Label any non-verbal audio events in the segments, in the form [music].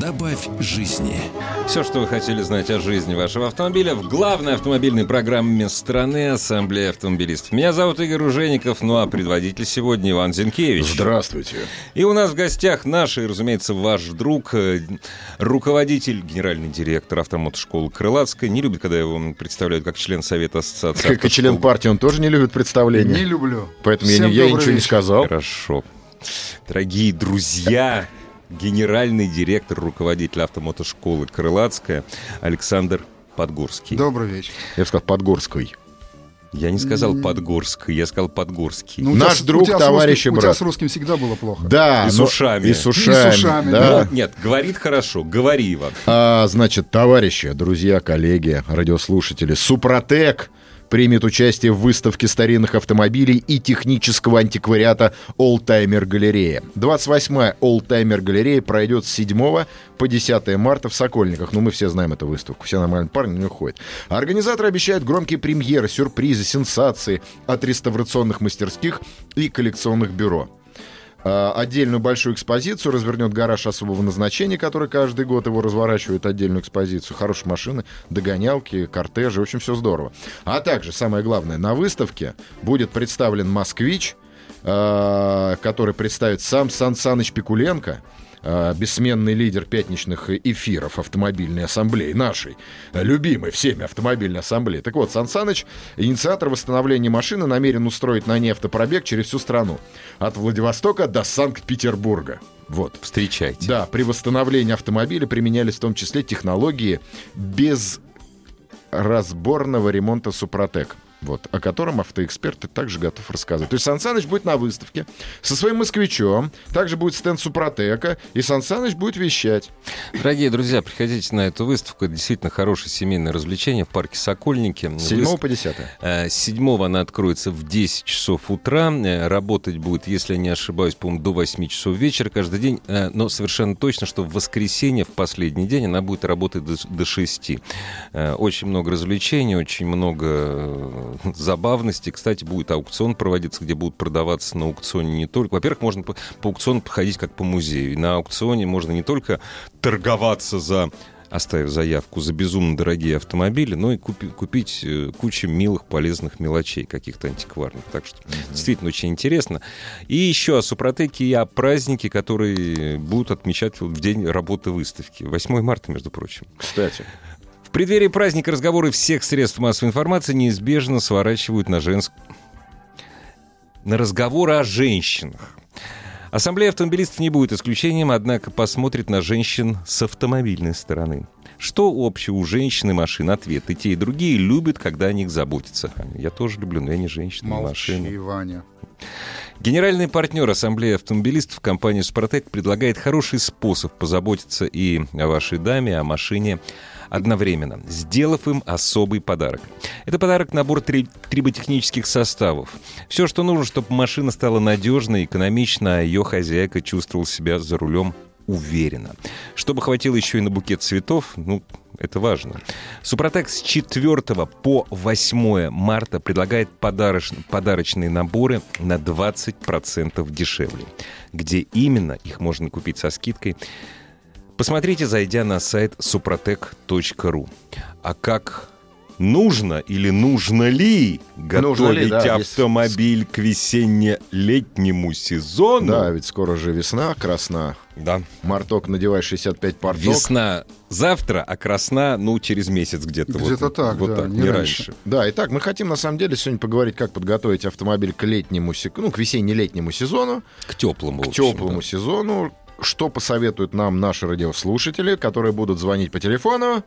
Добавь жизни. Все, что вы хотели знать о жизни вашего автомобиля в главной автомобильной программе страны Ассамблея автомобилистов. Меня зовут Игорь Ужеников, ну а предводитель сегодня Иван Зинкевич. Здравствуйте. И у нас в гостях наш, и, разумеется, ваш друг, э, руководитель, генеральный директор автомотошколы Крылатская. Не любит, когда его представляют как член Совета Ассоциации Как и член партии, он тоже не любит представления. Не люблю. Поэтому я, Всем не- я добрый ничего не вечер. сказал. Хорошо. Дорогие друзья, генеральный директор, руководитель автомотошколы Крылатская Александр Подгорский. Добрый вечер. Я бы сказал, Подгорской. Я не сказал Подгорский, я сказал Подгорский. Ну, Наш тебя с- друг, тебя с товарищ и русским- У тебя брат. с русским всегда было плохо. Да. И с но- ушами. И с ушами. И с ушами, да. Ну, нет, говорит хорошо, говори, Иван. А, значит, товарищи, друзья, коллеги, радиослушатели, Супротек примет участие в выставке старинных автомобилей и технического антиквариата Oldtimer Галерея. 28-я Oldtimer Галерея пройдет с 7 по 10 марта в Сокольниках. Ну, мы все знаем эту выставку. Все нормальные парни на нее ходят. Организаторы обещают громкие премьеры, сюрпризы, сенсации от реставрационных мастерских и коллекционных бюро. А, Отдельную большую экспозицию развернет гараж особого назначения, который каждый год его разворачивает отдельную экспозицию. Хорошие машины, догонялки, кортежи, в общем, все здорово. А также, самое главное, на выставке будет представлен «Москвич», а, который представит сам Сан Саныч Пикуленко, а, бессменный лидер пятничных эфиров автомобильной ассамблеи, нашей, любимой всеми автомобильной ассамблеи. Так вот, Сан Саныч, инициатор восстановления машины, намерен устроить на ней автопробег через всю страну. От Владивостока до Санкт-Петербурга. Вот. Встречайте. Да, при восстановлении автомобиля применялись в том числе технологии без разборного ремонта Супротек. Вот, о котором автоэксперты также готов рассказывать. То есть Сан Саныч будет на выставке со своим москвичом, также будет стенд Супротека, и Сан Саныч будет вещать. Дорогие друзья, приходите на эту выставку. Это действительно хорошее семейное развлечение в парке Сокольники. С 7 Выс- по 10. Э, Седьмого она откроется в 10 часов утра. Э, Работать будет, если я не ошибаюсь, по-моему, до 8 часов вечера каждый день. Э, Но совершенно точно, что в воскресенье, в последний день, она будет работать до, до 6. Э, Очень много развлечений, очень много [laughs] забавностей. Кстати, будет аукцион проводиться, где будут продаваться на аукционе не только... Во-первых, можно по, по аукциону походить как по музею. И на аукционе можно не только торговаться за оставив заявку за безумно дорогие автомобили, но и купи- купить э, кучу милых, полезных мелочей, каких-то антикварных. Так что действительно очень интересно. И еще о Супротеке и о празднике, которые будут отмечать в день работы выставки. 8 марта, между прочим. Кстати. В преддверии праздника разговоры всех средств массовой информации неизбежно сворачивают на женск... на разговоры о женщинах. Ассамблея автомобилистов не будет исключением, однако посмотрит на женщин с автомобильной стороны. Что общего у женщин и машин? Ответ. И те, и другие любят, когда о них заботятся. Я тоже люблю, но я не женщина, не машина. Молчи, Ваня. Генеральный партнер Ассамблеи автомобилистов компания «Супротек» предлагает хороший способ позаботиться и о вашей даме, о машине одновременно, сделав им особый подарок. Это подарок набор три- триботехнических составов. Все, что нужно, чтобы машина стала надежной, экономичной, а ее хозяйка чувствовала себя за рулем уверенно. Чтобы хватило еще и на букет цветов, ну, это важно. Супротек с 4 по 8 марта предлагает подароч- подарочные наборы на 20% дешевле. Где именно их можно купить со скидкой, посмотрите, зайдя на сайт suprotec.ru. А как нужно или нужно ли готовить Нужно ли, да, есть- автомобиль к весенне-летнему сезону? Да, ведь скоро же весна, красна. Да. Марток надевай 65 порток. Весна завтра, а красна, ну, через месяц где-то. Где-то вот, так, вот да, так, не не раньше. раньше. Да, итак, мы хотим на самом деле сегодня поговорить, как подготовить автомобиль к летнему, ну, к весенне-летнему сезону, К теплому. к общем, теплому да. сезону. Что посоветуют нам наши радиослушатели, которые будут звонить по телефону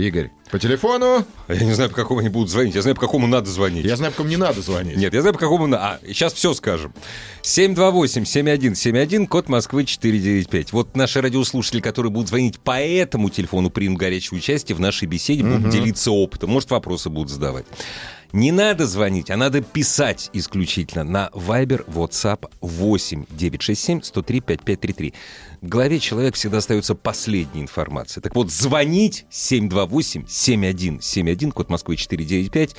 Игорь, по телефону? Я не знаю, по какому они будут звонить. Я знаю, по какому надо звонить. Я знаю, по какому не надо звонить. Нет, я знаю, по какому надо. А, сейчас все скажем. 728-7171, код Москвы 495. Вот наши радиослушатели, которые будут звонить по этому телефону, примут горячее участие в нашей беседе, будут делиться опытом. Может, вопросы будут задавать. Не надо звонить, а надо писать исключительно на Viber, WhatsApp 8 967 103 5533. В голове человека всегда остается последняя информация. Так вот, звонить 728 7171, код Москвы 495.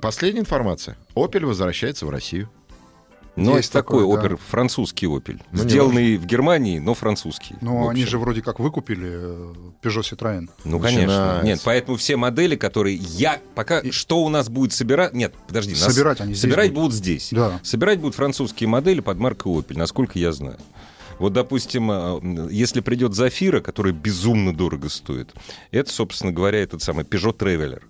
Последняя информация. Opel возвращается в Россию. Но Есть это такой такое, да. опер, французский опель. Ну, сделанный в Германии, но французский. Но в они же вроде как выкупили э, Peugeot Citroën. Ну, конечно. начинается. Нет, поэтому все модели, которые я... Пока что у нас будет собирать... Нет, подожди. нас Собирать они здесь Собирать будут. будут здесь. Да. Собирать будут французские модели под маркой Opel, насколько я знаю. Вот, допустим, э, если придет Зафира, который безумно дорого стоит, это, собственно говоря, этот самый Peugeot Traveler.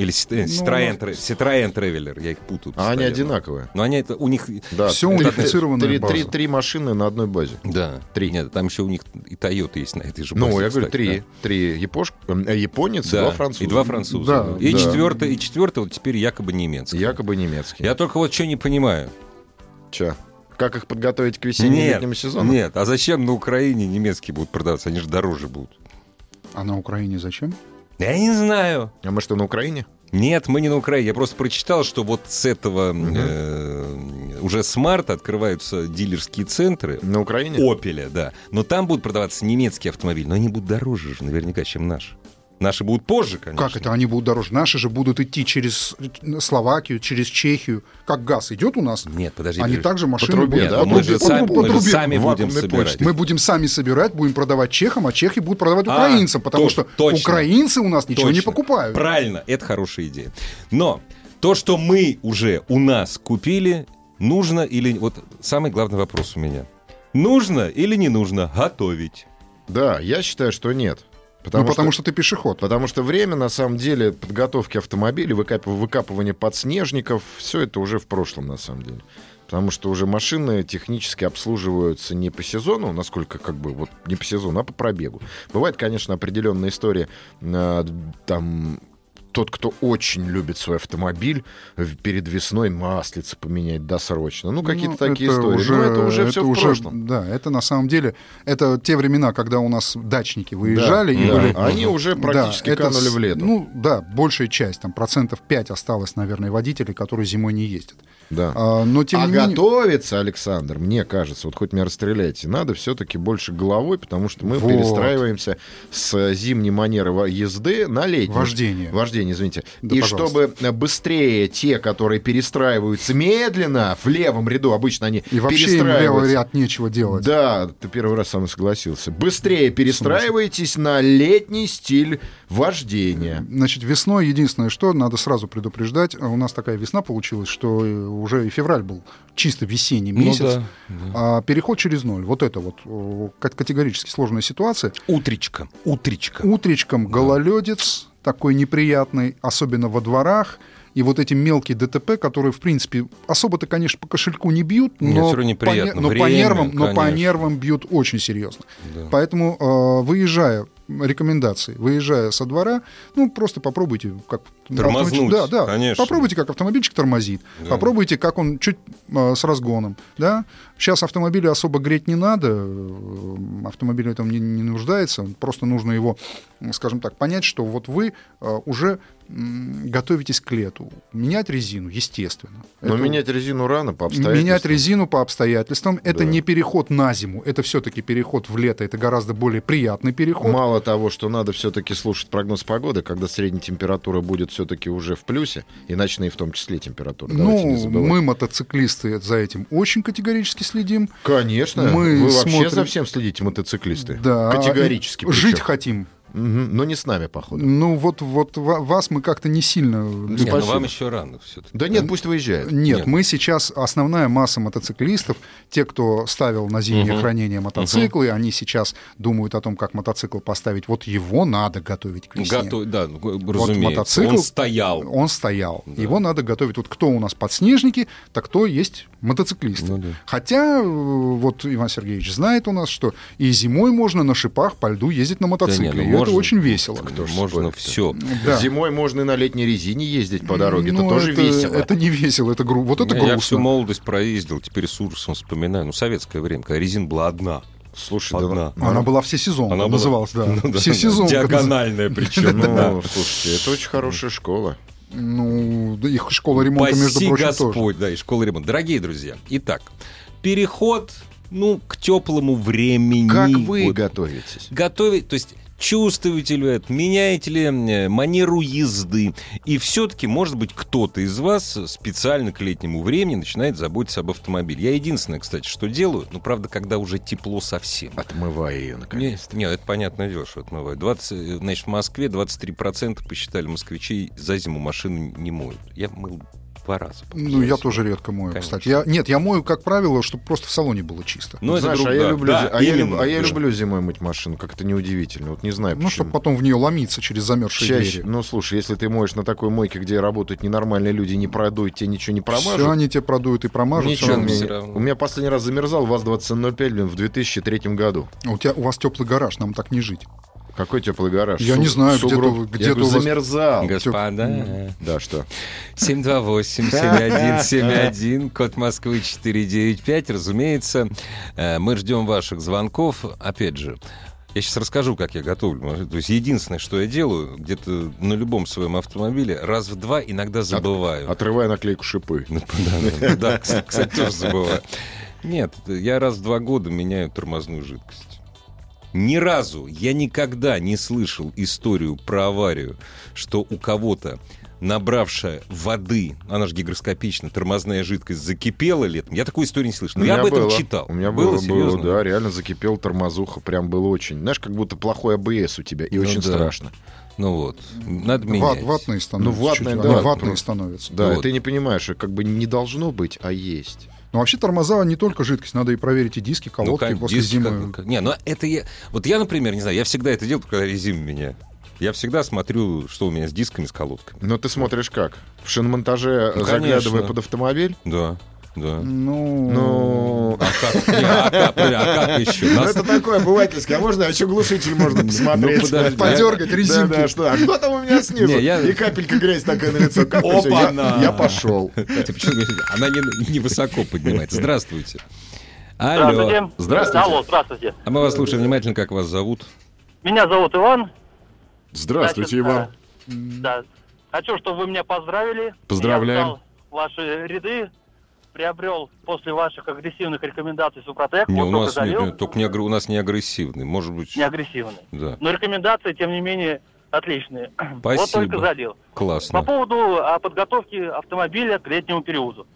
Или Cit- э, Citroën, Tra- Citroën Traveler, я их путаю. А они одинаковые. Но они это, у них... Да, три- унифицированная три, база. три- три машины на одной базе. Да. Три. Нет, там еще у них и Toyota есть на этой же Ну, базе, я говорю, кстати, три. да. Три япош... э, японец и Да, два француза. И два француза. Да, и, да. четвертый, и четвертый вот теперь якобы немецкий. Якобы немецкие. Я только вот что не понимаю. Че? Как их подготовить к весенне-летнему сезону? нет, а зачем на Украине немецкие будут продаваться? Они же дороже будут. А на Украине зачем? Я не знаю. А мы что, на Украине? Нет, мы не на Украине. Я просто прочитал, что вот с этого э, уже с марта открываются дилерские центры. На Украине? Опеля, да. Но там будут продаваться немецкие автомобили, но они будут дороже же наверняка, чем наши. Наши будут позже, конечно. Как это они будут дороже? Наши же будут идти через Словакию, через Чехию. Как газ идет у нас, Нет, подожди. они также машины трубе, будут да? по мы трубе- же по сами, по мы же трубе. сами будем собирать. почте. Мы будем сами собирать, будем продавать чехам, а чехи будут продавать А, украинцам, потому то- что точно. украинцы у нас ничего не Точно. покупают. Правильно, это хорошая идея. Но то, что мы уже у нас купили, нужно или... Вот самый главный вопрос у меня. Нужно или не нужно готовить? Да, я считаю, что нет. Ну, потому что... ты пешеход. Потому что время, на самом деле, подготовки автомобилей, выкап- выкапывания подснежников, все это уже в прошлом, на самом деле. Потому что уже машины технически обслуживаются не по сезону, насколько как бы вот не по сезону, а по пробегу. Бывает, конечно, определенная история, э, там тот, кто очень любит свой автомобиль, в- перед весной маслица поменять досрочно. Ну, какие-то Ну, такие это истории. Уже, Но это уже все в уже- прошлом. Да, это на самом деле, это те времена, когда у нас дачники выезжали и Да, были... Они уже Да, практически это канули с- в лету. Ну, да, большая часть, там, процентов 5 осталось, наверное, водителей, которые зимой не ездят. да. А, но тем а не менее... готовиться, Александр, мне кажется, вот хоть меня расстреляйте, надо все-таки больше головой, потому что мы Вот. перестраиваемся с зимней манеры езды на летнюю. Вождение. Вождение, извините. Да, И пожалуйста. чтобы быстрее те, которые перестраиваются медленно в левом ряду, обычно они И вообще им перестраиваются. левый ряд нечего делать. Да, ты первый раз со мной согласился. Быстрее перестраивайтесь на летний стиль вождения. Значит, весной единственное, что надо сразу предупреждать, а у нас такая весна получилась, что э, уже и февраль был чисто весенний Ну месяц. да, А переход через ноль, вот это вот ка- категорически сложная ситуация. Утречка, утречка. Утречком гололедец такой неприятный, особенно во дворах. И вот эти мелкие ДТП, которые, в принципе, особо-то, конечно, по кошельку не бьют, Нет, но, равно по, но по Время, нервам, но по конечно. нервам бьют очень серьезно. Да. Поэтому, э, выезжая, рекомендации, выезжая со двора, ну, просто попробуйте, как... Тормознуть, Да, да. конечно. Попробуйте, как автомобильчик тормозит. Да. Попробуйте, как он чуть э, с разгоном, да. Сейчас автомобили особо греть не надо, автомобиль в этом не, не нуждается, просто нужно его, скажем так, понять, что вот вы э, уже готовитесь к лету. Менять резину, естественно. Но Это- менять резину рано по обстоятельствам. Менять резину по обстоятельствам это Да. не переход на зиму, это все-таки переход в лето, это гораздо более приятный переход. Мало того, что надо все-таки слушать прогноз погоды, когда средняя температура будет все-таки уже в плюсе, и ночные в том числе температуры. Ну, мы, мотоциклисты, за этим очень категорически следим. Конечно. мы Вы вообще смотрим- за всем следите, мотоциклисты. Да, Категорически. и Жить причем. хотим. Но не с нами, походу. Ну, вот, вот ва- вас мы как-то не сильно... любим. Не, ну Спасибо. вам еще рано все-таки. Да нет, пусть выезжает. Нет, Нет. мы сейчас, основная масса мотоциклистов, те, кто ставил на зимнее Мгм. хранение мотоциклы, они сейчас думают о том, как мотоцикл поставить. Вот его надо готовить к весне. Готов, да, ну, разумеется. мотоцикл- Он стоял. Он стоял. Да. Его надо готовить. Вот кто у нас подснежники, так кто есть мотоциклисты. Ну да. Хотя, э, вот Иван Сергеевич знает у нас, что и зимой можно на шипах по льду ездить на мотоцикле. ну и можно. это очень весело. Кто Можно все. Да. Зимой можно и на летней резине ездить по дороге. Ну, это тоже это, весело. Это не весело, это гру... вот это Я всю грустно. молодость проездил, теперь с ужасом вспоминаю. Ну, советское время, когда резина была одна. Слушай, да, Одна. ну, Она была все сезон, Она была- называлась, да. Ну да, все [laughs] да, сезон. Диагональная причем. Ну, слушайте, это очень хорошая школа. Ну, да их школа ремонта, между Спаси прочим, Господь, тоже. да, и школа ремонта. Дорогие друзья, итак, переход, ну, к теплому времени. Как вы Вот. готовитесь? готовить, то есть чувствуете ли вы это, меняете ли э, манеру езды. И все-таки, может быть, кто-то из вас специально к летнему времени начинает заботиться об автомобиле. Я единственное, кстати, что делаю, ну, правда, когда уже тепло совсем. Отмывая ее, наконец. Нет, нет, это понятное дело, что отмывают. 20, э, значит, в Москве 23% посчитали москвичей за зиму машину не моют. Я мыл два раза. Ну, я тоже редко мою, Конечно. кстати. Я, нет, я мою, как правило, чтобы просто в салоне было чисто. Ну, это Знаешь, друг- а, я да, люблю, да, а, я именно, люб- а я да. люблю зимой мыть машину, как это неудивительно. Вот не знаю, Ну, почему. чтобы потом в нее ломиться через замерзшие Чаще, двери. ну слушай, если ты моешь на такой мойке, где работают ненормальные люди, не продуют, тебе ничего не промажут. Все они тебе продуют и промажут. Ничего, всё равно. у меня последний раз замерзал ВАЗ-2105 блин, в 2003 году. А У, тебя, у вас теплый гараж, нам так не жить. Какой теплый гараж? Я не знаю, где-то сугроб. где-то говорю, у вас- замерзал. Господа, Да, что? 728-7171, код Москвы 495. Разумеется, э, мы ждем ваших звонков. Опять же, я сейчас расскажу, как я готовлю. То есть единственное, что я делаю, где-то на любом своем автомобиле, раз в два иногда забываю. Отрывая наклейку шипы. [laughs] Да, кстати, тоже забываю. Нет, я раз в два года меняю тормозную жидкость. Ни разу я никогда не слышал историю про аварию, что у кого-то набравшая воды, она же гигроскопична, тормозная жидкость закипела летом. Я такой истории не слышал. Но я об этом было. читал. У меня было, было, серьезно? да, реально закипел тормозуха, прям было очень. Знаешь, как будто плохой АБС у тебя, и Ну очень да. страшно. Ну вот, надо Ват- менять. ватные становятся. Ну, ватные, чуть- да, ватные просто. становятся. Да, Вот. ты не понимаешь, что как бы не должно быть, а есть. Но вообще тормоза не только жидкость, надо и проверить и диски, Ну, колодки как- после диски зимы. как- как- Не, ну это я... Вот я, например, не знаю, я всегда это делаю, когда резину меняю. Я всегда смотрю, что у меня с дисками, с колодками. Но ты смотришь как? В шиномонтаже, Ну, заглядывая конечно. под автомобиль? Да, да. Ну, Ну, А как, не, а как, а как еще? Ну, Нас- это такое обывательское. А можно еще глушитель можно посмотреть? Ну, подожди, Подергать Да, резинки. да, что? А кто там у меня снизу? Не, я- И капелька грязь такая на лицо. Капля, всё, я, Опа-на! я пошел. Кстати, почему говорите, Она не, не высоко поднимается. Здравствуйте. Алло. Здравствуйте. Здравствуйте. Алло, здравствуйте. А мы вас слушаем внимательно, как вас зовут? Меня зовут Иван. Здравствуйте, Значит, Иван. э, Да. Хочу, чтобы вы меня поздравили. Поздравляем. Я ваши ряды, приобрел после ваших агрессивных рекомендаций Супротек. Не, вот у нас, залил. нет, только не, у нас не агрессивный. Может быть, Не агрессивный. да. Но рекомендации, тем не менее, отличные. [clears throat] Вот Спасибо. только залил. По Классно. поводу а, подготовки автомобиля к летнему периоду.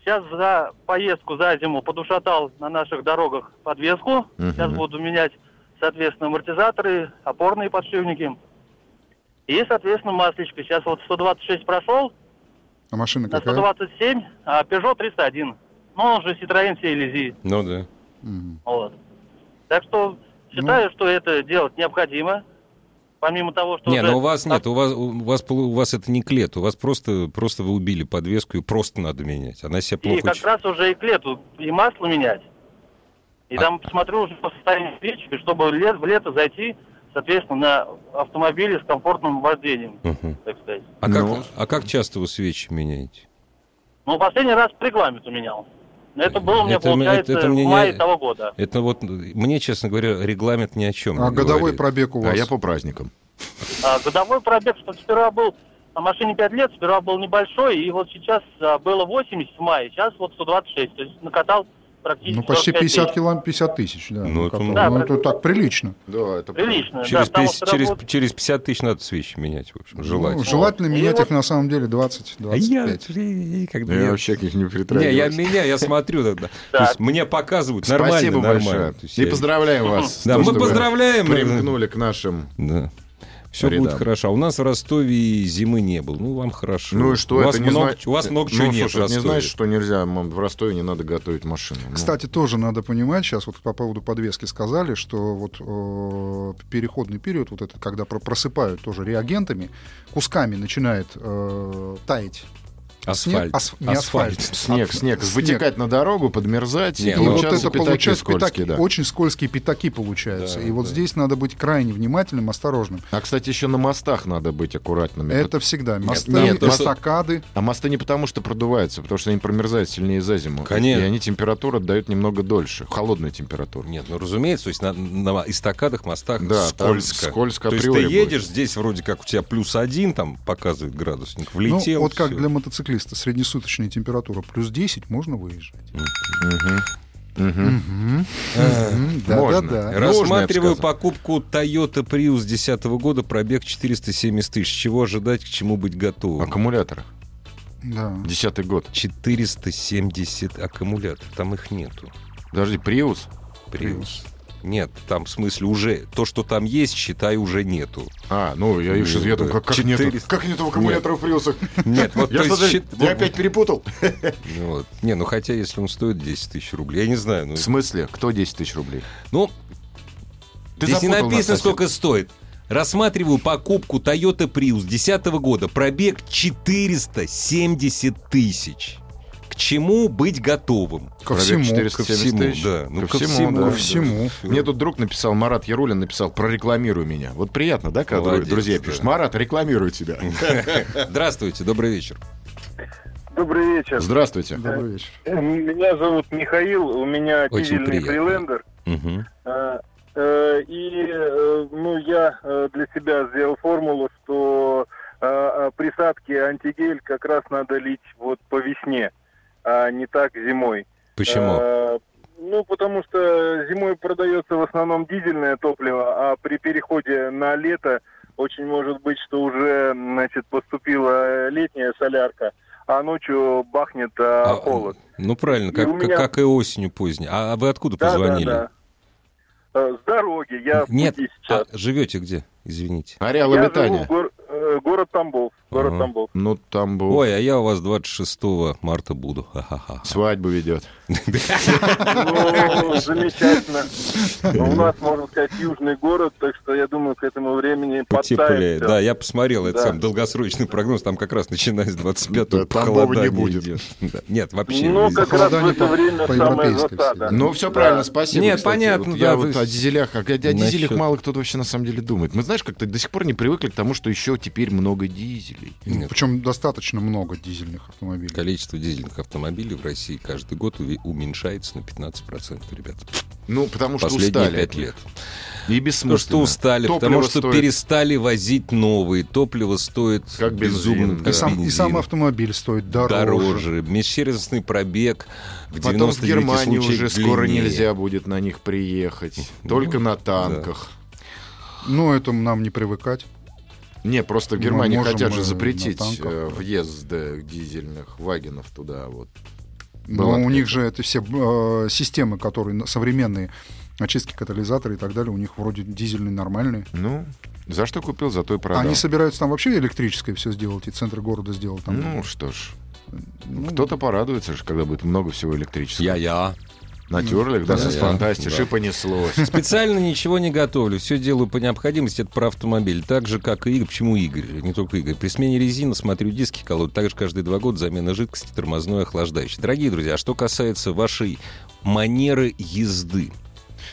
Сейчас за поездку за зиму подушатал на наших дорогах подвеску. Мгм. Сейчас буду менять, соответственно, амортизаторы, опорные подшипники. И, соответственно, масличко. Сейчас вот 126 прошел, а машина на какая? 127, а Peugeot 301. Ну, он же Citroёn CLZ. Ну да. Вот. Так что считаю, что это делать необходимо. Помимо того, что Не, уже ну у вас нет, у вас, у вас, у вас это не клет, у вас просто, просто вы убили подвеску и просто надо менять. Она себя И плохо... как чу- раз уже и к лету и масло менять. И А- там посмотрю уже по состоянию свечки, чтобы ле- в лето зайти, соответственно, на автомобиле с комфортным вождением, Мгм. так сказать. А, как, Ну. а как часто вы свечи меняете? Ну, последний раз по регламенту менял. Это было мне, Это получается, это мне в не- мае того года. Это вот, мне, честно говоря, регламент ни о чем А не годовой говорит. пробег у вас? А я по праздникам. А, годовой пробег, что сперва был на машине 5 лет, сперва был небольшой, и вот сейчас а, было 80 в мае, сейчас вот 126. То есть накатал практически Ну, почти 45 50 тысяч. километров, 50 тысяч, да. Ну, это как-то. много. Ну, это так прилично. Да, это Прилично, Через, да, потому пятьдесят- что через, работа- через 50 тысяч надо свечи менять, в общем, Ну, желательно. желательно И менять вот- их на самом деле 20-25. я, когда Я я- вообще к них не Не, притрагиваюсь. я меняю, я смотрю. да, да. То Так. есть мне показывают нормально, Спасибо нормально. большое. И поздравляем вас. Да, мы поздравляем. Примкнули к нашим. Все Рядам. будет хорошо. А у нас в Ростове зимы не было. Ну, вам хорошо. Ну и что, у это вас не много, значит... У вас много чего ну, нет слушай, в это не значит, что нельзя, в Ростове не надо готовить машину. Ну, Кстати, тоже надо понимать, сейчас вот по поводу подвески сказали, что вот э, переходный период, вот этот, когда про- просыпают тоже реагентами, кусками начинает э, таять Асфальт. Снег, асф- не асфальт. Снег, снег, Снег. вытекать на дорогу, подмерзать, Не, и И ну, вот это получается скользкие, пятаки, да. очень скользкие пятаки получаются. Да, и вот да. здесь надо быть крайне внимательным, осторожным. А, кстати, еще на мостах надо быть аккуратными. Это всегда. Мосты, нет, что- эстакады. А мосты не потому, что продуваются, потому что они промерзают сильнее за зиму. Конечно. И они температуру отдают немного дольше. Холодную температуру. Нет, ну разумеется, то есть на, на эстакадах, мостах Да, скользко. скользко То есть ты априори будет. едешь, здесь вроде как у тебя плюс один, там показывает градусник, Ну, влетел. вот как всё. для мотоциклиста. Среднесуточная температура плюс 10, можно выезжать. Можно. Да-да-да. Нужно, Рассматриваю покупку Toyota Prius 2010 года, пробег 470 тысяч. Чего ожидать, к чему быть готовым? Аккумуляторы. Да. Десятый год. 470 аккумуляторов, там их нету. Подожди, Приус? Prius. Нет, там в смысле уже то, что там есть, считай, уже нету. А, ну, я, Ну, я думаю, как, как нету, 400. как нету аккумуляторов в Приусах? Нет, вот Я, есть счит- я опять перепутал. ну вот. Не, ну хотя если он стоит 10 тысяч рублей, я не знаю. Ну, В смысле? Кто 10 тысяч рублей? ну Ты здесь не написано, сколько стоит. Рассматриваю покупку Toyota Prius 2010 года. Пробег 470 тысяч. К чему быть готовым? Ко всему. 470 Ко всему, да. Ну, ко, ко всему, всему, да. Ко всему. Мне тут друг написал, Марат Ярулин написал, прорекламируй меня. Вот приятно, да, когда Молодец, друзья да. пишут, Марат, рекламирую тебя. [laughs] Здравствуйте, добрый вечер. Добрый вечер. Здравствуйте. Добрый вечер. Меня зовут Михаил, у меня Очень дизельный приятно. фрилендер. Мгм. Э, э, И э, ну, я э, для себя сделал формулу, что э, э, присадки антигель как раз надо лить вот по весне, а не так зимой. Почему? Э, Ну, потому что зимой продается в основном дизельное топливо, а при переходе на лето очень может быть, что уже, значит, поступила летняя солярка, а ночью бахнет а, А, холод. Ну правильно, И как, у меня- как и осенью поздней. А вы откуда Да, позвонили? да, да. Э, С дороги, я в Нет, пути а сейчас. живете где? Извините. Ареал я обитания. живу в гор- э, город Тамбов. Город. Тамбов. Ну, там был... Ой, а я у вас 26 марта буду. Ха-ха-ха. Свадьбу ведет. Ну, замечательно. У нас, можно сказать, южный город, так что я думаю, к этому времени Потеплее. Да, я посмотрел, это сам долгосрочный прогноз, там как раз начиная с 25-го Да, Тамбова не похолодание будет. Нет, вообще Ну, не как раз в это время самая засада. Ну, все правильно, спасибо. Нет, понятно, Я вот о дизелях, а о дизелях мало кто вообще на самом деле думает. Мы знаешь, как-то до сих пор не привыкли к тому, что еще теперь много дизелей. Нет. Причем достаточно много дизельных автомобилей. Количество дизельных автомобилей в России каждый год уменьшается на 15%, ребят. Ну, потому что Последние устали. пять лет. И Потому бессмысленно. что устали, Топливо потому что стоит. перестали возить новые. Топливо стоит Как бензин, безумно, да. И сам, и сам автомобиль стоит дороже. дороже. Межсервисный пробег в Потом в 99 Германии уже скоро длиннее. нельзя будет на них приехать. Ну, Только на танках. Ну, это нам не привыкать. Не, просто в Германии можем, хотят же запретить танках. э, въезд э, дизельных вагонов туда. Вот. Но Была у них же это все э, системы, которые современные, очистки катализатора и так далее, у них вроде дизельные нормальные. Ну, за что купил, за то и продал. Они собираются там вообще электрическое все сделать, и центр города сделать там. Ну, что ж. Ну, Кто-то порадуется, же, когда будет много всего электрического. Я-я. На тюрлях, да, Да, с я. фантастикой, Да. понеслось. [laughs] Специально ничего не готовлю. Все делаю по необходимости. Это про автомобиль. Так же, как и Игорь. Почему Игорь? Не только Игорь. При смене резины смотрю диски колод. Также каждые два года замена жидкости, тормозной, охлаждающий. Дорогие друзья, а что касается вашей манеры езды.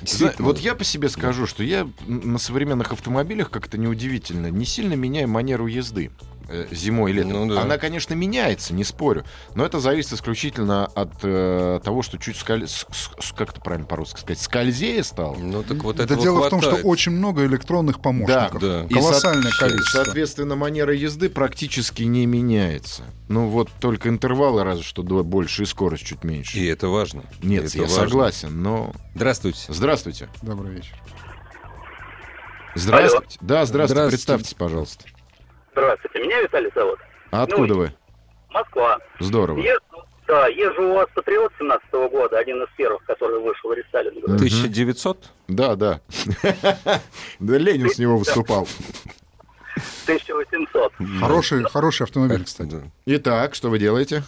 Зна- Вот я по себе скажу, что я на современных автомобилях, как это неудивительно, не сильно меняю манеру езды зимой и летом. Ну да. Она, конечно, меняется, не спорю, но это зависит исключительно от э, того, что чуть скаль... с- с- как это правильно по-русски сказать, скользее стал. Ну так вот да этого дело в том, что хватает. очень много электронных помощников. Да. И Колоссальное со- количество. Соответственно, манера езды практически не меняется. Ну вот только интервалы разве что больше и скорость чуть меньше. И это важно. Нет, это я важно. согласен, но... Здравствуйте. Здравствуйте. Добрый вечер. Здравствуйте. Да, здравствуйте. Здравствуйте. Представьтесь, пожалуйста. Здравствуйте, меня Виталий зовут. А откуда вы? Москва. Здорово. Езжу, да, езжу у вас Патриот 17 года, один из первых, который вышел рестайлинг. 1900? Да, да. [laughs] Да Ленин с него выступал. 1800. Хороший, хороший автомобиль, кстати. Итак, что вы делаете?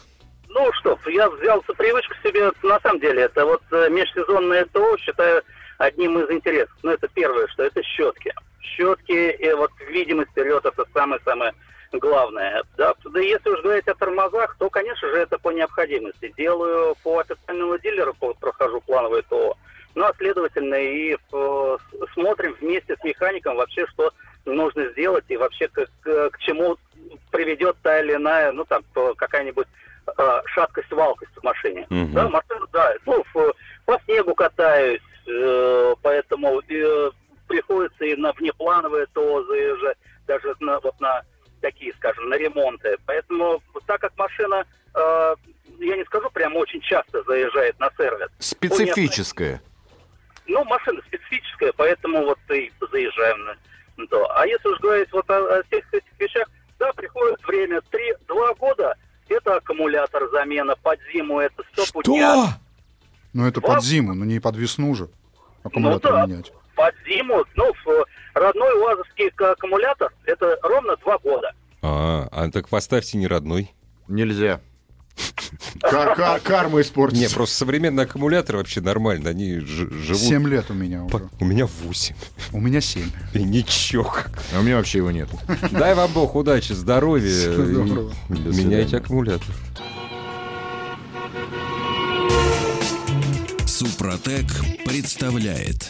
Ну что, я взял за привычку себе, на самом деле, это вот э, межсезонное ТО считаю одним из интересов. Ну, это первое, что это щетки. Щетки, и вот видимость вперед, это самое-самое главное. Да, да если уж говорить о тормозах, то, конечно же, это по необходимости. Делаю по официальному дилеру, по- прохожу плановое ТО. Ну, а следовательно, и э, смотрим вместе с механиком вообще, что нужно сделать и вообще к, к- к чему приведет та или иная, ну, там, какая-нибудь э, шаткость, валкость в машине. Мгм. Да, машина, да, ну, по снегу катаюсь, э, поэтому э, приходится и на внеплановые ТО заезжать, даже на, вот на такие, скажем, на ремонты. Поэтому, так как машина, э, я не скажу, прям очень часто заезжает на сервис. Специфическое. Ну, машина специфическая, поэтому вот и заезжаем на то. А если уж говорить вот о, о всех этих вещах, да, приходит время, три-два года, это аккумулятор замена, под зиму это все путняк. Ну, это Два- под зиму, но не под весну же. Аккумулятор Ну да. менять. Под зиму, ну, в родной УАЗовский аккумулятор, это ровно два года. А, а так поставьте не родной. Нельзя. [laughs] Кар- кар- карма Не, испортится. просто современные аккумуляторы вообще нормально, они живут... Семь лет у меня по- уже. У меня 8. У меня семь. [laughs] И ничего как. А у меня вообще его нет. [laughs] Дай вам Бог удачи, здоровья. Меняйте аккумулятор. Супротек представляет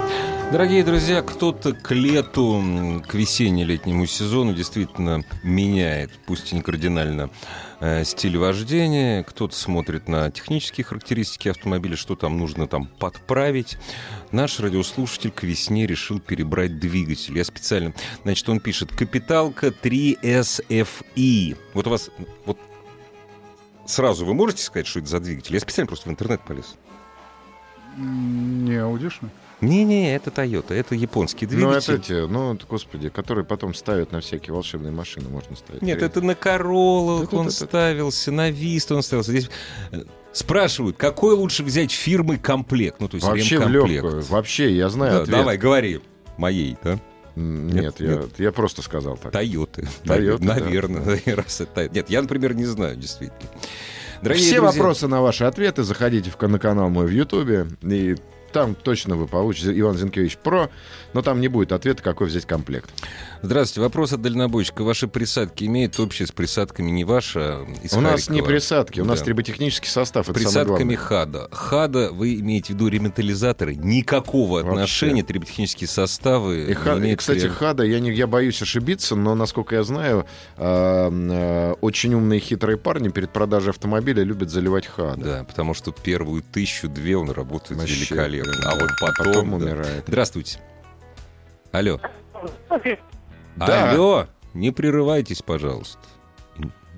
Дорогие друзья, кто-то к лету, к весенне-летнему сезону действительно меняет, пусть и не кардинально, э, стиль вождения, кто-то смотрит на технические характеристики автомобиля, что там нужно там подправить. Наш радиослушатель к весне решил перебрать двигатель. Я специально... Значит, он пишет «Капиталка 3SFI». Вот у вас... Вот сразу вы можете сказать, что это за двигатель? Я специально просто в интернет полез. Не аудишный. Не-не, это Toyota, это японский Ну, двигатель. это те, ну, господи, которые потом ставят на всякие волшебные машины, можно ставить. Нет, это на Да, да, он да, да. ставился, на Виста он ставился. Здесь э, спрашивают, какой лучше взять фирмы комплект? Ну, то есть Вообще ремкомплект. легкую. Вообще, я знаю Да, ответ. давай, говори. Моей, да? Нет, Нет, я, я просто сказал так. Тойоты. Да. Наверное. [laughs] раз это- Нет, я, например, не знаю, действительно. Дорогие Все друзья, вопросы на ваши ответы заходите в, на канал мой в Ютубе, и там точно вы получите Иван Зинкевич Про, но там не будет ответа, какой взять комплект. Здравствуйте. Вопрос от дальнобойщика. Ваши присадки имеют общее с присадками не ваша из у нас не Харькова? присадки, у нас Да. триботехнический состав. Присадками. ХАДа. ХАДа, вы имеете в виду ремонтализаторы? Никакого Вообще. отношения триботехнические составы И, не ха- и, кстати, рем- Хада, я, не, я боюсь ошибиться, но, насколько я знаю, э, э, очень умные хитрые парни перед продажей автомобиля любят заливать Хада. Да, потому что первую тысячу-две он работает Вообще, великолепно. Да, А вот а потом... потом да. умирает. Здравствуйте. Алло. Да. Алло. Не прерывайтесь, пожалуйста.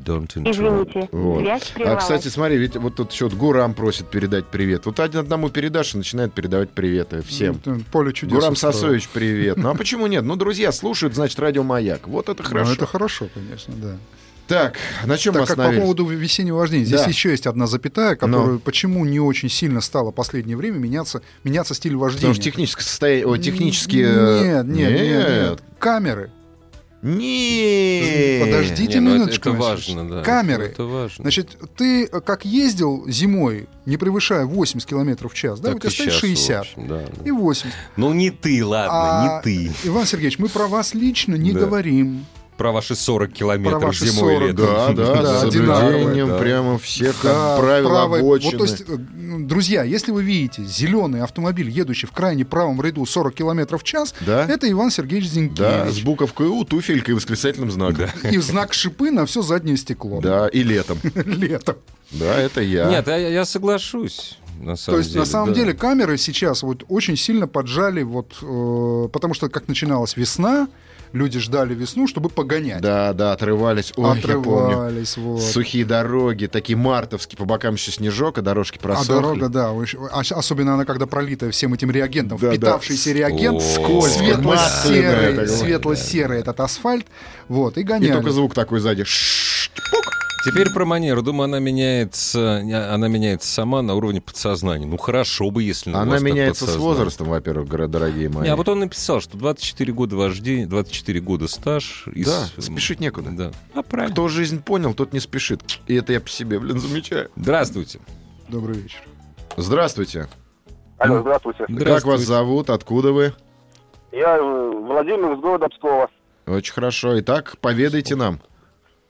Don't. Извините, Вот. связь А, кстати, смотри, ведь вот тут еще вот Гурам просит передать привет. Вот один одному передашь и начинает передавать приветы всем. Ну, Поле чудес. Гурам устроил. Сосович, привет. Ну а почему нет? Ну, друзья, слушают, значит, радио Маяк. Вот это Ну, хорошо. это хорошо, конечно, да. Так, на чем мы Так как по поводу весеннего вождения, здесь Да. еще есть одна запятая, которую почему не очень сильно стало в последнее время меняться, меняться стиль вождения. Потому что техническое состояние... Технические... э, Нет, нет, нет, нет. Камеры. Нет. Подождите Не, ну это- минуточку. это важно, да. Камеры. Это важно. Значит, ты э, как ездил зимой, не превышая 80 км в час, да, Так у тебя и стоит щас, в 60 общем, да, да. и 80. Ну, не ты, ладно, А, не ты. Иван Сергеевич, мы про вас лично не Да. говорим. Про ваши 40 километров Про ваши зимой и 40, летом. Да, да, Да, с соблюдением да. прямо всех Да, правил правой- обочины. Вот, то есть, э, ну, друзья, если вы видите зеленый автомобиль, едущий в крайне правом ряду 40 км в час, Да? это Иван Сергеевич Да, с Зинкевич. буковкой У, туфелькой и восклицательным знаком. И знак шипы на все заднее стекло. Да, и летом. [laughs] Летом. Да, это я. Нет, я, я соглашусь. На самом То есть, деле, на самом да. деле, камеры сейчас вот очень сильно поджали, вот, э, потому что как начиналась весна, люди ждали весну, чтобы погонять. Да, да, отрывались. Ой, я помню. Отрывались, вот. Сухие дороги, такие мартовские, по бокам еще снежок, а дорожки А просохли. дорога, да, особенно она, когда пролитая всем этим реагентом, Да, да. впитавшийся реагент, Скользко, масляная светло-серый, светло-серый этот асфальт, вот, и И гоняли. только звук такой сзади. Пук. Теперь про манеру. Думаю, она меняется, она меняется сама на уровне подсознания. Ну, хорошо бы, если у Она меняется с возрастом, во-первых, дорогие мои. Не, а вот он написал, что 24 года вождения, 24 года стаж. и Да, с- спешить некуда. Да. А правильно. Кто жизнь понял, тот не спешит. И это я по себе, блин, замечаю. Здравствуйте. Добрый вечер. Здравствуйте. Алло, здравствуйте. Как вас зовут? Откуда вы? Я э, Владимир из города Пскова. Очень хорошо. Итак, поведайте нам.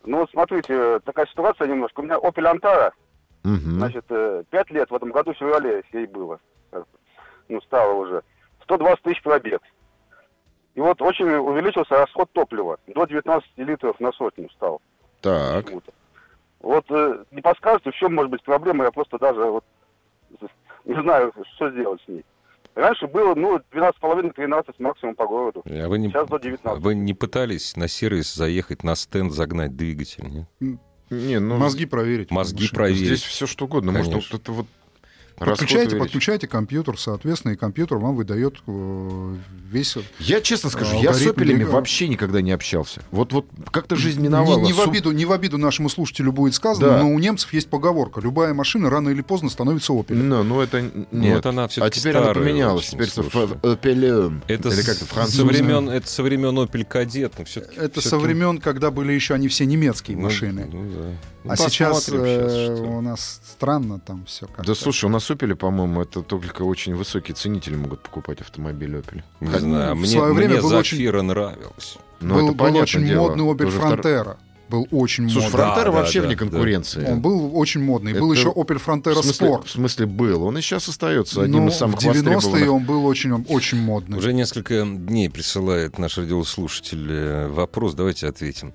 Ну, смотрите, такая ситуация немножко. У меня Opel Antara, Мгм. значит, э, пять лет в этом году в феврале ей было. Э, Ну, стало уже. 120 тысяч пробег. И вот очень увеличился расход топлива. До 19 литров на сотню стал. Так. Вот э, не подскажете, в чем может быть проблема, я просто даже вот [laughs] не знаю, что сделать с ней. Раньше было, ну, 12,5-13 максимум по городу. А вы не, Сейчас до 19. вы не пытались на сервис заехать на стенд, загнать двигатель? нет? Не, ну, Мозги проверить. Мозги проверить. здесь все что угодно. Можно Конечно. вот это вот увеличить. подключайте компьютер, соответственно, и компьютер вам выдает э, весь... Я честно скажу, я с опелями вообще никогда не общался. Вот, вот как-то жизнь Не, миновала. не в Су- обиду, не в обиду нашему слушателю будет сказано, Да. но у немцев есть поговорка. Любая машина рано или поздно становится Opel. Ну, ну это нет. вот она а теперь она поменялась. очень, Теперь Opel. Это Или с- как-то со французская. времен, это со времен Opel Kadett. но всё-таки- Это со всё-таки- времен, когда были еще они все немецкие Ну, машины. ну да. Ну, а сейчас, щас, э, что. у нас странно там все как Да слушай, у нас Opel, по-моему, это только очень высокие ценители могут покупать автомобиль Opel. Не Хотя- знаю, а в мне, свое время мне был очень- Зафира нравилась. Ну, был, это был очень дело. модный Opel Уже втор- Frontera. Был очень Слушай, модный. Фронтера Да, вообще да, вне да. конкуренции. Он был очень модный. Был Это- еще Opel Frontera в смысле, Sport. в смысле был. Он и сейчас остается одним Ну, из самых в 90-е востребованных. он был очень, очень модный. Уже несколько дней присылает наш радиослушатель э, вопрос, давайте ответим.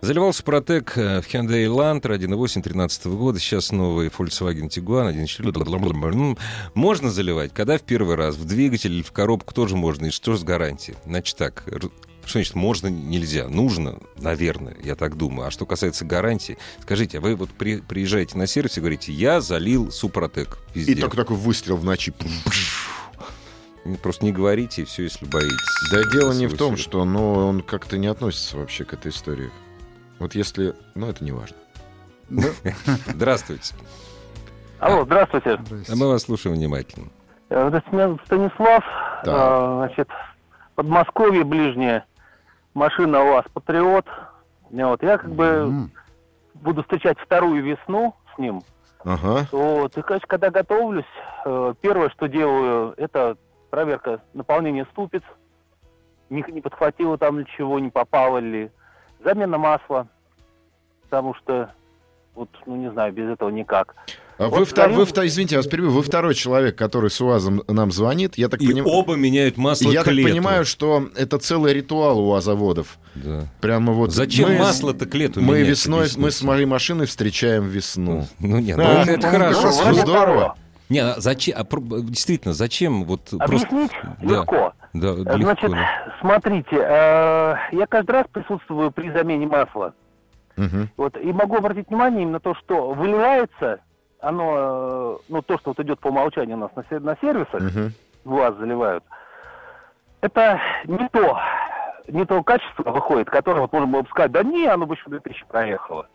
Заливал Супротек э, в Hyundai Elantra 1.8 13 года, сейчас новый Volkswagen Tiguan 1.4. бла-бла-бла-бла. Ну, Можно заливать, когда в первый раз, в двигатель или в коробку тоже можно, и что с гарантией? Значит так, что значит можно, нельзя? Нужно, наверное, я так думаю. А что касается гарантии, скажите, а вы вот при- приезжаете на сервис и говорите, я залил Супротек везде. И только такой выстрел в ночи. Просто не говорите, и все, если боитесь. Да дело не в том, что ну, он как-то не относится вообще к этой истории. Вот если... Ну, это не важно. Да. [laughs] Здравствуйте. Алло, здравствуйте. Здрасте. А мы вас слушаем внимательно. Э, Станислав. Так. Э, Значит, Подмосковье ближнее. Машина у вас Патриот. Вот, я как бы буду встречать вторую весну с ним. Ага. Вот, и, конечно, когда готовлюсь, э, первое, что делаю, это проверка наполнения ступиц. Не, не подхватило там ничего, не попало ли. Замена масла. Потому что, вот, ну не знаю, без этого никак. А Вот вы, втор- залил- вы втор- извините, я вас перебью. Вы второй человек, который с УАЗом нам звонит. Я так, И поним- оба меняют масло я к так лету. понимаю, что это целый ритуал у АЗоводов. Да. Прямо вот Зачем мы- масло-то к лету Мы менять, весной, объясните? мы с моей машиной встречаем весну. Ну нет, Да, ну, это, он хорошо. Ну, Вроде здорово. Не, а зачем? а действительно, зачем? Вот просто. Объяснить Да. легко. Да, Э, легко, Значит, да. смотрите, э, я каждый раз присутствую при замене масла. Мгм. Вот, и могу обратить внимание именно то, что выливается оно, э, ну, то, что вот идет по умолчанию у нас на, на сервисах, Мгм. в вас заливают, это не то, не то качество выходит, которое вот можно было бы сказать, да не, оно бы еще 2000 проехало.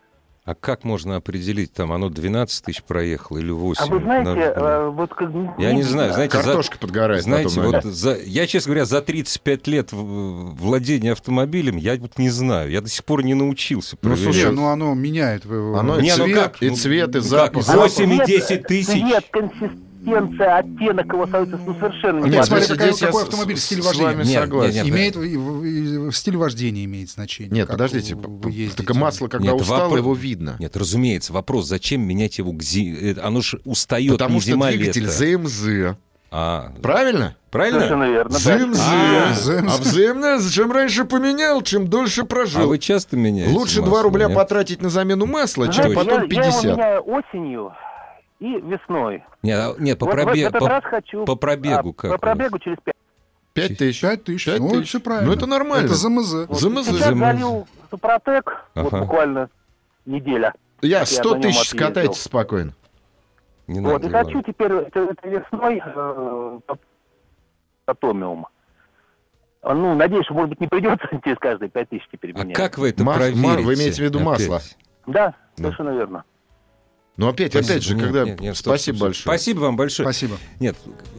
А как можно определить, там, оно 12 тысяч проехало или 8? А вы знаете, На- э, вот как... Я не знаю, знаете, за- Картошка подгорает Знаете, потом, вот за, я, честно говоря, за 35 лет владения автомобилем, я вот не знаю. Я до сих пор не научился Ну, проверять. слушай, Не, ну оно меняет Оно и Не, ну цвет, как? и Ну, цвет, и запах. Восемь и Цвет- 10 тысяч. Цвет, консистенция, оттенок его становится ну, совершенно не Нет, смотри, здесь- какая- здесь я какой с- автомобиль, с- стиль с вождения. вами Нет, согласен. нет, нет. Имеет, и стиль вождения имеет значение. Нет, подождите, вы п- ездите. так масло, когда Нет, устало, вопро- его видно. Нет, разумеется, вопрос, зачем менять его к зи- э, Оно же устает Потому не что зима, двигатель лето. ЗМЗ. А, Правильно? правильно? Совершенно верно. да. ЗМЗ. А, ЗМЗ. А взаимно, чем раньше поменял, чем дольше А прожил. вы часто меняете Лучше масло, 2 рубля нет? потратить на замену масла, чем потом я, я его 50. меняю осенью и весной. Нет, а- нет, по, Вот в пробе- этот по- раз хочу... по пробегу а, как По пробегу через 5. 5 тысяч. 5 тысяч. Пять Ну, тысяч. все правильно. Ну, это нормально. Это ЗМЗ. ЗМЗ. Сейчас ЗМЗ. залил Супротек, вот Ага. буквально неделя. Я Я 100 на нем тысяч отъездил. скатайте спокойно. Не Вот, надо, и хочу теперь это- этой весной э, Атомиум. А, Ну, надеюсь, что, может быть, не придется [laughs] через каждые 5 тысяч теперь А менять. как вы это Мас- проверите? вы имеете в виду опять? масло? Да, Да. Совершенно верно. Но опять, Спасибо. опять же, Нет, когда... нет, нет, Спасибо стоп, стоп. большое. Спасибо вам большое. Спасибо. Нет,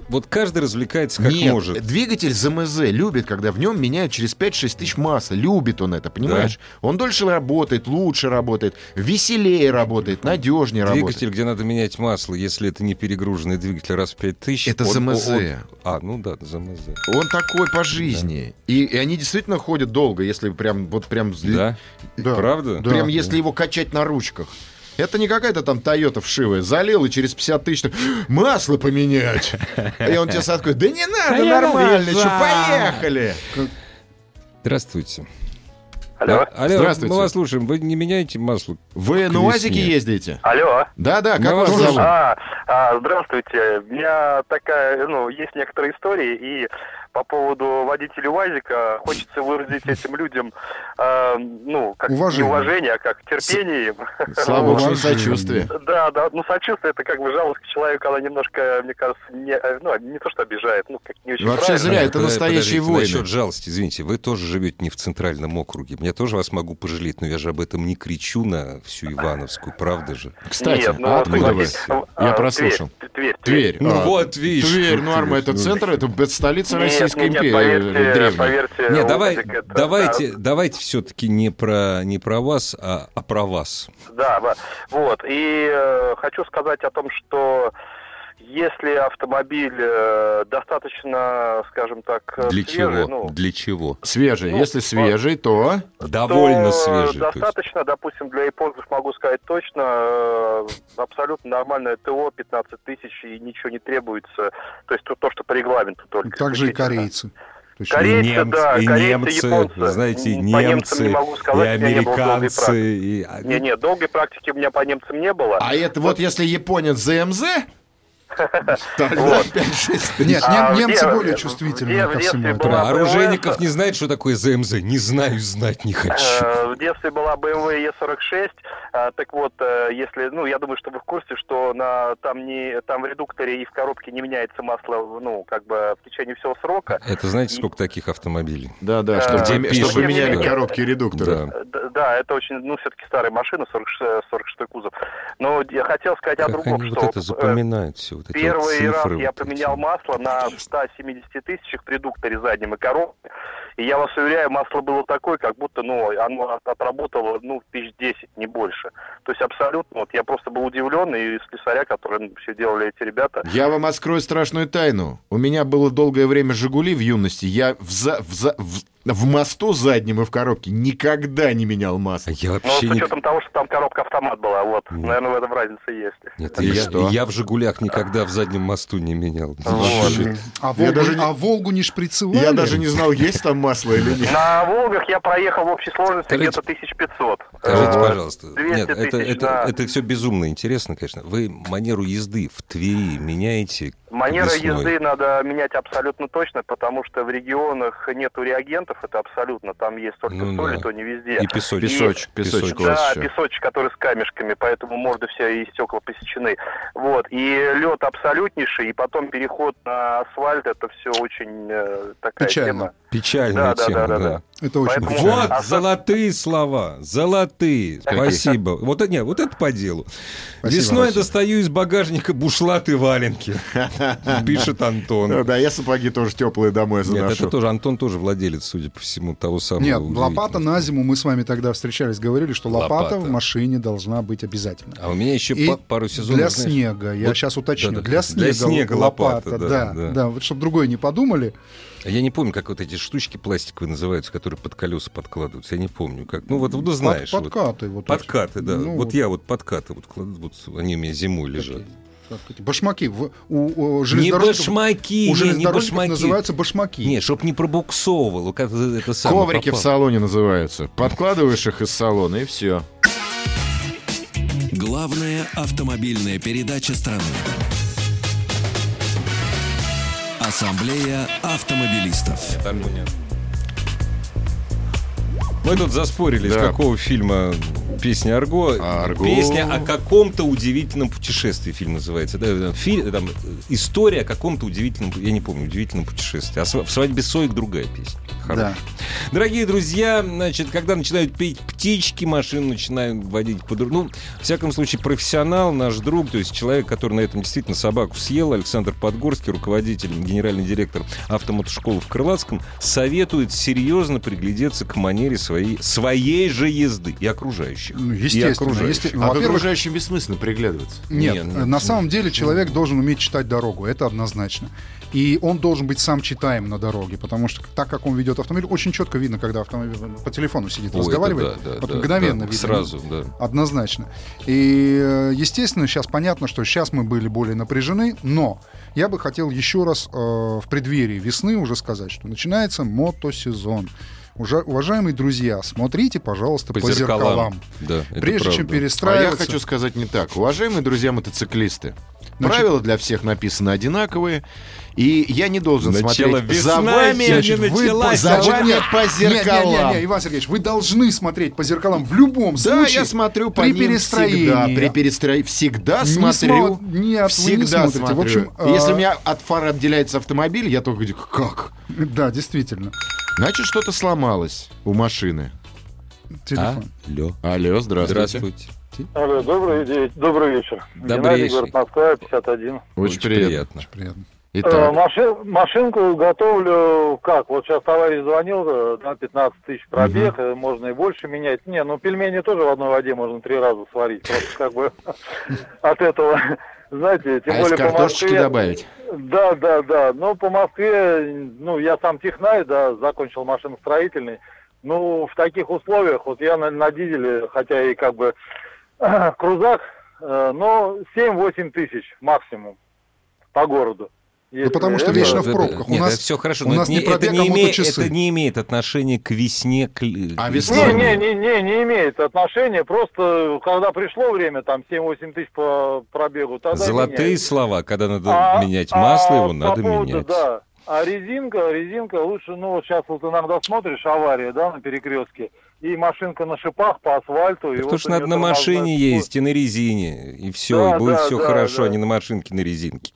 вот каждый развлекается как Нет, может. двигатель ЗМЗ любит, когда в нем меняют через 5-6 тысяч масла. Любит он это, понимаешь? Он дольше работает, лучше работает, веселее работает, надежнее работает. Двигатель, где надо менять масло, если это не перегруженный двигатель раз в 5000. Это он- ЗМЗ. он- А, ну да, ЗМЗ. Он такой по жизни. И, и они действительно ходят долго, если прям вот прям Да? Да. Правда? Да. Прям если его качать на ручках. Это не какая-то там Тойота вшивая. Залил и через 50 тысяч масло поменять. И он тебе такой, да не надо, нормально, что, поехали. Здравствуйте. Алло. А- Алло, Здравствуйте. мы вас слушаем. Вы не меняете масло? Вы на УАЗике ездите? Алло. Да-да, как Мы вас зовут? А, а, здравствуйте. У меня такая, ну, есть некоторые истории, и по поводу водителей УАЗика хочется выразить этим людям, э, ну, как Уважение. не уважение, а как терпение им. Слава богу, сочувствие. Да, да, ну сочувствие это как бы жалость к человеку, она немножко, мне кажется, не, э, ну, не то что обижает, ну, как не очень Вообще правильно. зря, это подождите, войны. Насчет жалости, извините, вы тоже живете не в центральном округе. Я тоже вас могу пожалеть, но я же об этом не кричу на всю Ивановскую, правда же? Кстати, Нет, ну, а откуда вы? а, Я прослушал. Тверь, Тверь. Ну вот, видишь. Тверь, ну, Арма, это Ну, центр, это столица Нет, Российской нет, нет, империи поверьте, древней. поверьте, Не, давай, это- давайте, да, давайте все-таки не про, не про вас, а, а про вас. Да, да. Вот. И э, хочу сказать о том, что если автомобиль э, достаточно, скажем так, э, Для свежий, чего? ну, Для чего? Свежий. Ну, Если свежий, то... Довольно то свежий. то есть. Достаточно, допустим, для японцев могу сказать точно, э, абсолютно нормальное ТО, 15 тысяч, и ничего не требуется. То есть то, то, что по регламенту только. Также и корейцы. То есть Корейцы, немцы, да, и корейцы, немцы, японцы. знаете, М, по немцам немцы, не и сказать, не американцы. И... а, Не, не, долгой практики у меня по немцам не было. А это вот если японец ЗМЗ, тогда Вот. 5-6 Нет, А, в немцы более чувствительны в ко всему этому. Про оружейников не знает, что такое ЗМЗ. Не знаю, знать не хочу. Э, В детстве была BMW E46, а, так вот, э, если, ну, я думаю, что вы в курсе, что на там не там в редукторе и в коробке не меняется масло, ну, как бы в течение всего срока. Это знаете, сколько таких автомобилей? Да-да, Э, чтобы, где чтобы меняли коробки и редукторы. Да. Да, это очень, ну, все-таки старая машина, 46, 46 кузов. Но я хотел сказать о другом, что вот это запоминают все вот эти вот Первый раз цифры. я вот эти. поменял масло на 170 тысячах в редукторе заднем и коробке. И я вас уверяю, масло было такое, как будто, ну, оно от- отработало, ну, тысяч 10, не больше. То есть абсолютно, вот я просто был удивлен, и слесаря, которые все делали эти ребята, Я вам открою страшную тайну. У меня было долгое время «Жигули» в юности. Я в, за- в, за- в- в мосту заднем и в коробке никогда не менял масло. Я но вообще с не... учетом того, что там коробка автомат была, вот, Нет. наверное, в этом разница есть. Нет, я, что? я в «Жигулях» никогда в заднем мосту не менял. Вот. А Я Волгу, даже не- а Волгу не шприцевали? Я даже не знал, есть там масло или нет. На «Волгах» я проехал в общей сложности Скажите- где-то 1500. Скажите, Э, пожалуйста, 200 нет, это, тысяч, это, да. это все безумно интересно, конечно. Вы манеру езды в Твери меняете Манера весной? езды надо менять абсолютно точно, потому что в регионах нету реагентов, это абсолютно, там есть только Ну соль, да. и то не везде. И песочек. Песочек, песочек вас Да, еще. песочек, который с камешками, поэтому морды все и стекла посечены. Вот. И лед абсолютнейший, и потом переход на асфальт, это все очень э, такая Печально. тема. Печальная Да, тема, да, да. да, да. Это очень Поэтому- печально. Вот, А- золотые слова, золотые. Спасибо. Вот, это- не, вот это по делу. Спасибо, Весной Вася. достаю из багажника бушлат и валенки, [laughs] пишет Антон. да, я сапоги тоже теплые домой Нет, заношу. это тоже Антон тоже владелец, судя по всему, того самого. Нет, лопата на зиму, мы с вами тогда встречались, говорили, что лопата, Лопата. в машине должна быть обязательно. А у меня еще пару сезонов, Для знаешь, снега, я вот- сейчас уточню, для снега, Для снега лопата, лопата, да, да, да, да. вот чтобы другое не подумали. Я не помню, как вот эти штучки пластиковые называются, которые под колеса подкладываются. Я не помню, как. Ну вот, ну знаешь. Под- вот. подкаты. Вот, эти. Подкаты, да. Ну, вот я вот подкаты вот кладу, вот они у меня зимой лежат. как эти Башмаки. В- У, у Не башмаки, у не, башмаки. называются башмаки. Не, чтоб не пробуксовывал. Как это самое Коврики в попало. салоне называются. Подкладываешь их из салона, и все. Главная автомобильная передача страны. Ассамблея автомобилистов. Мы тут заспорили, из Да. какого фильма Песня Арго. Арго. Песня о каком-то удивительном путешествии фильм называется. Да, фильм, там, история о каком-то удивительном, я не помню, удивительном путешествии. А «В свадьбе Соек» другая песня. Хорошая. Дорогие друзья, значит, когда начинают петь птички, машину начинают водить по Ну, в всяком случае, профессионал, наш друг, то есть человек, который на этом действительно собаку съел, Александр Подгорский, руководитель, генеральный директор автомотошколы в Крылатском, советует серьезно приглядеться к манере своей, своей же езды и окружающих. Ну, И естественно, окружающих. есте- А к Во-первых, окружающим бессмысленно приглядываться. Нет, Не, э, ну, на самом деле человек должен уметь читать дорогу, это однозначно. И он должен быть сам читаем на дороге, потому что так как он ведет автомобиль, очень четко видно, когда автомобиль по телефону сидит, Ой, разговаривает, да, да, вот да, мгновенно да, видно. Сразу, да. Однозначно. И, э, естественно, сейчас понятно, что сейчас мы были более напряжены, но я бы хотел еще раз э, в преддверии весны уже сказать, что начинается мотосезон. Уже, уважаемые друзья, смотрите, пожалуйста, по, зеркалам. Да, это Прежде чем правда. А я перестраиваться... хочу сказать не так. Уважаемые друзья мотоциклисты, Значит- правила для всех написаны одинаковые, и я не должен Начало смотреть за весна вами, еще не значит, вы началась, по- за вами нет, по нет, зеркалам. нет, нет, Иван Сергеевич, вы должны смотреть по зеркалам в любом Да, случае. я смотрю по при ним перестроении. всегда. При перестроении всегда Не смотрю. смо- нет, вы не всегда смотрите. В смотрю. общем, Если а- у меня от фары отделяется автомобиль, я только говорю, как? Да, действительно. Значит, что-то сломалось у машины. Телефон. Алло. Алло, здравствуйте. Здравствуйте. Алло, добрый, день, добрый вечер. Добрейший. Геннадий, город Москва, 51. Очень, приятно. Приятно. Э, Итак, машин- машинку готовлю, как, вот сейчас товарищ звонил, э, на 15 тысяч пробег, э, можно и больше менять. Не, ну пельмени тоже в одной воде можно три раза сварить, просто как бы [laughs] от этого, знаете, тем а более по Москве... добавить? Да, да, да. Но по Москве, ну, я сам технарь, да, закончил машиностроительный. Ну, в таких условиях, вот я на, на дизеле, хотя и как бы [clears throat] крузак, э, но 7-8 тысяч максимум по городу. Ну, потому что это- вечно в пробках. У Нет, нас- это все хорошо, у но нас это, не не, это, пробег, не а имеет, это не имеет отношения к весне. к А к весной? Не, не, не, не, не имеет отношения. Просто когда пришло время, там 7-8 тысяч по пробегу, тогда Золотые меняют. слова, когда надо А- менять а масло, его по надо поводу, менять. Да. А резинка, резинка лучше, ну вот сейчас вот иногда смотришь авария, да, на перекрестке, и машинка на шипах по асфальту. и Потому вот что у надо на машине ездить и на резине, и все, Да, и будет да, все да, хорошо, да. а не на машинке, на резинке.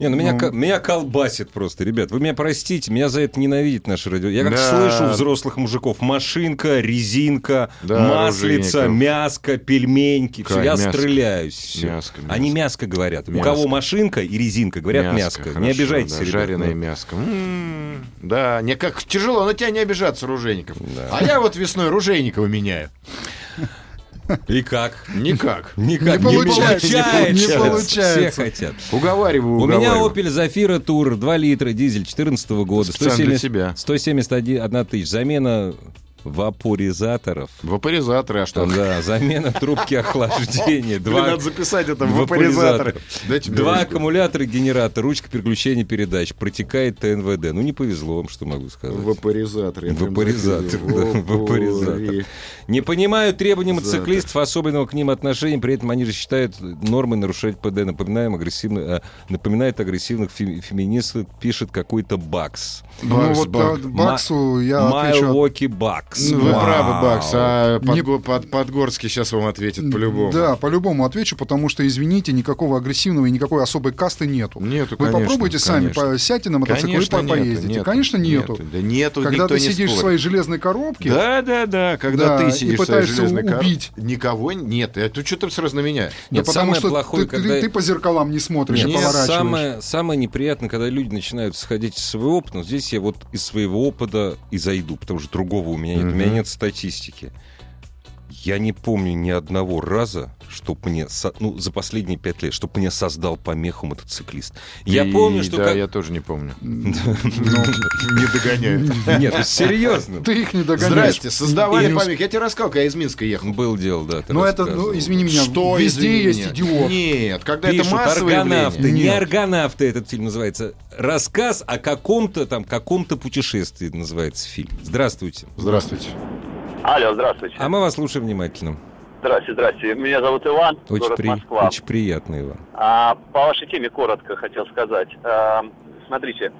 Не, ну меня, Ну. меня колбасит просто, ребят. Вы меня простите, меня за это ненавидит наше радио. Я как Да. слышу взрослых мужиков. Машинка, резинка, Да, маслица, мяско, пельменьки. Как я мяско. стреляюсь. всё. Мяско, мяско. Они мяско говорят. У Мяско. кого машинка и резинка, говорят мяско. хорошо, не обижайтесь, да, ребят. Жареное ну. мяско. М, Да, не как тяжело, на тебя не обижаться, Ружейников. Да. А я вот весной Ружейникова меняю. И как? Никак. Никак Не получается, не Все получается. хотят. Уговариваю, У меня. Opel Zafira Tour 2 литра, дизель 14 года. Специально для тебя. 171 тысяч. Замена вапоризаторов. Вапоризаторы, а что? Да, замена трубки охлаждения. Блин, Два, надо записать это вапоризаторы. Два ручку. аккумулятора, генератор, ручка переключения передач. Протекает ТНВД. Ну, не повезло вам, что могу сказать. Вапоризатор. я прям Вапоризатор, да, вапоризатор. Вапори- Не понимают требований мотоциклистов, особенного к ним отношения, при этом они же считают нормой нарушать ПД. Напоминаем агрессивно, э, напоминает агрессивных фе- феминистов, пишет какой-то Бакс. Ну вот э, Баксу я отвечу... Майлоки Бакс. Ну, Вы правы, Бакс. А Не- Подго- Под- Подгорский сейчас вам ответит по-любому. Да, по-любому отвечу, потому что, извините, никакого агрессивного и никакой особой касты нету. Нету, Вы конечно, попробуйте сами, конечно. по- сядьте на мотоцикл Конечно, и нету, поездите. нету, Конечно, нету. Да нету, Когда никто ты не сидишь в спорит. своей железной коробке, Да, да, да. Когда Да, ты и сидишь в своей пытаешься железной у- кор- убить. Никого нет. Это что ты сразу на меня? да Нет, потому самое что плохое, ты, когда- ты- ты по зеркалам не смотришь, Мне а поворачиваешь. самое, самое неприятное, когда люди начинают сходить из своего опыта, но здесь я вот из своего опыта и зайду, потому что другого у меня нет. Нет статистики. Я не помню ни одного раза, чтоб мне, со- ну, за последние пять лет, чтобы мне создал помеху мотоциклист. Я И- помню, что... Да, как- я тоже не помню. Ну, [laughs] Не догоняю. Нет, ну, серьезно. Ты их не догоняешь. Здрасте, создавали помех. Я тебе рассказал, когда я из Минска ехал. Был дело, да. Ну это, ну, извини меня, Что, везде есть идиот. Нет, когда это массовое аргонавты, не аргонавты этот фильм называется. Рассказ о каком-то там, каком-то путешествии называется фильм. Здравствуйте. Здравствуйте. Алло, здравствуйте. А мы вас слушаем внимательно. Здравствуйте, здравствуйте. Меня зовут Иван, Очень, город при- Москва. очень приятно, Иван. А, по вашей теме коротко хотел сказать. А, смотрите,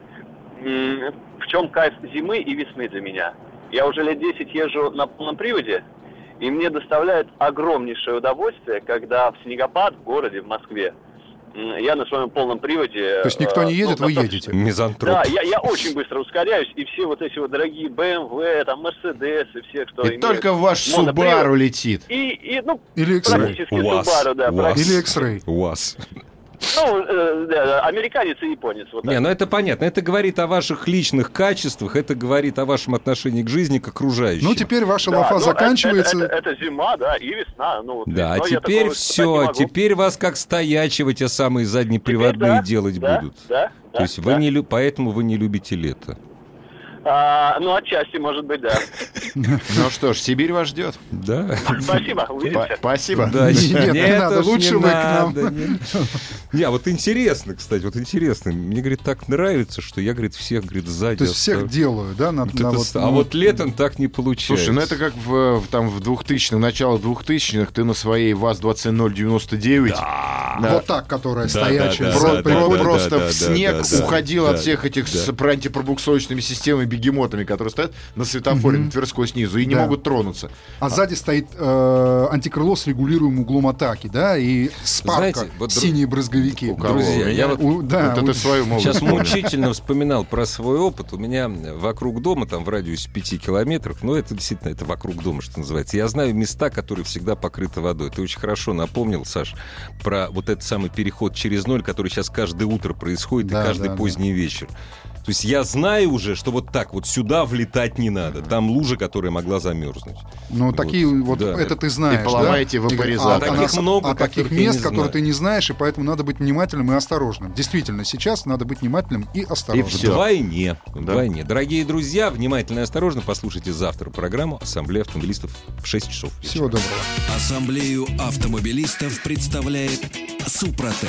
в чем кайф зимы и весны для меня? Я уже лет 10 езжу на полном приводе, И мне доставляет огромнейшее удовольствие, когда в снегопад в городе, в Москве, я на своем полном приводе... То есть никто э, не едет, ну, вы едете? Мизантроп. Да, я, я очень быстро ускоряюсь, и все вот эти вот дорогие BMW, там, Mercedes, и все, кто И имеет только ваш. Subaru летит. И, и, ну, Или X-Ray. практически Subaru, да. Или X-Ray. УАЗ. Ну, э, да, американец и японец. Вот Не, ну это понятно. Это говорит о ваших личных качествах, это говорит о вашем отношении к жизни, к окружающим. Ну, теперь ваша Да, лафа ну, это- заканчивается. Это, это- это зима, да, и весна. Ну, вот Да, а теперь такого все, не теперь вас как стоячего те самые заднеприводные да, делать да, будут. Да, То да, есть вы да. не лю- поэтому вы не любите лето. А, ну, отчасти, может быть, да. [laughs] Ну что ж, Сибирь вас ждет. Да. Спасибо, Па- увидимся. Спасибо. Да, Нет, не надо, лучше вы к нам. Не, а вот интересно, кстати, вот интересно. Мне, говорит, так нравится, что я, говорит, всех, говорит, сзади То есть всех делаю, да? на- с- а ну, вот летом так не получается. Слушай, ну это как в, в- там в 2000-х, начало 2000-х, ты на своей ВАЗ-21099 да, Вот так, которая Да, стоячая. да, про- да, про- да, просто да, в снег да, да, уходил да, от всех этих с да. антипробуксовочными системами, бегемотами, которые стоят на светофоре на Тверской снизу и не Да. могут тронуться. А сзади стоит э, антикрыло с регулируемым углом атаки, да, и спарка, Знаете, вот синие брызговики. У кого? Друзья, я вот У- да, вот у- это свою молодость Сейчас мучительно вспоминал про свой опыт. У меня вокруг дома, там в радиусе 5 километров, ну это действительно это вокруг дома, что называется. Я знаю места, которые всегда покрыты водой. Ты очень хорошо напомнил, Саш, про вот этот самый переход через ноль, который сейчас каждое утро происходит Да, и каждый да, поздний вечер. То есть я знаю уже, что вот так вот сюда влетать не надо. Там лужа, которая могла замерзнуть. Ну, Вот, такие вот, да. это ты знаешь, И поломаете да? вапоризатор. А, Таких а, много, а таких мест, которые ты не знаешь, и поэтому надо быть внимательным и осторожным. Действительно, сейчас надо быть внимательным и осторожным. всё. Вдвойне. Да. Вдвойне. Дорогие друзья, внимательно и осторожно послушайте завтра программу «Ассамблея автомобилистов» в 6 часов. вечера. Всего доброго. Ассамблею автомобилистов представляет Супротек.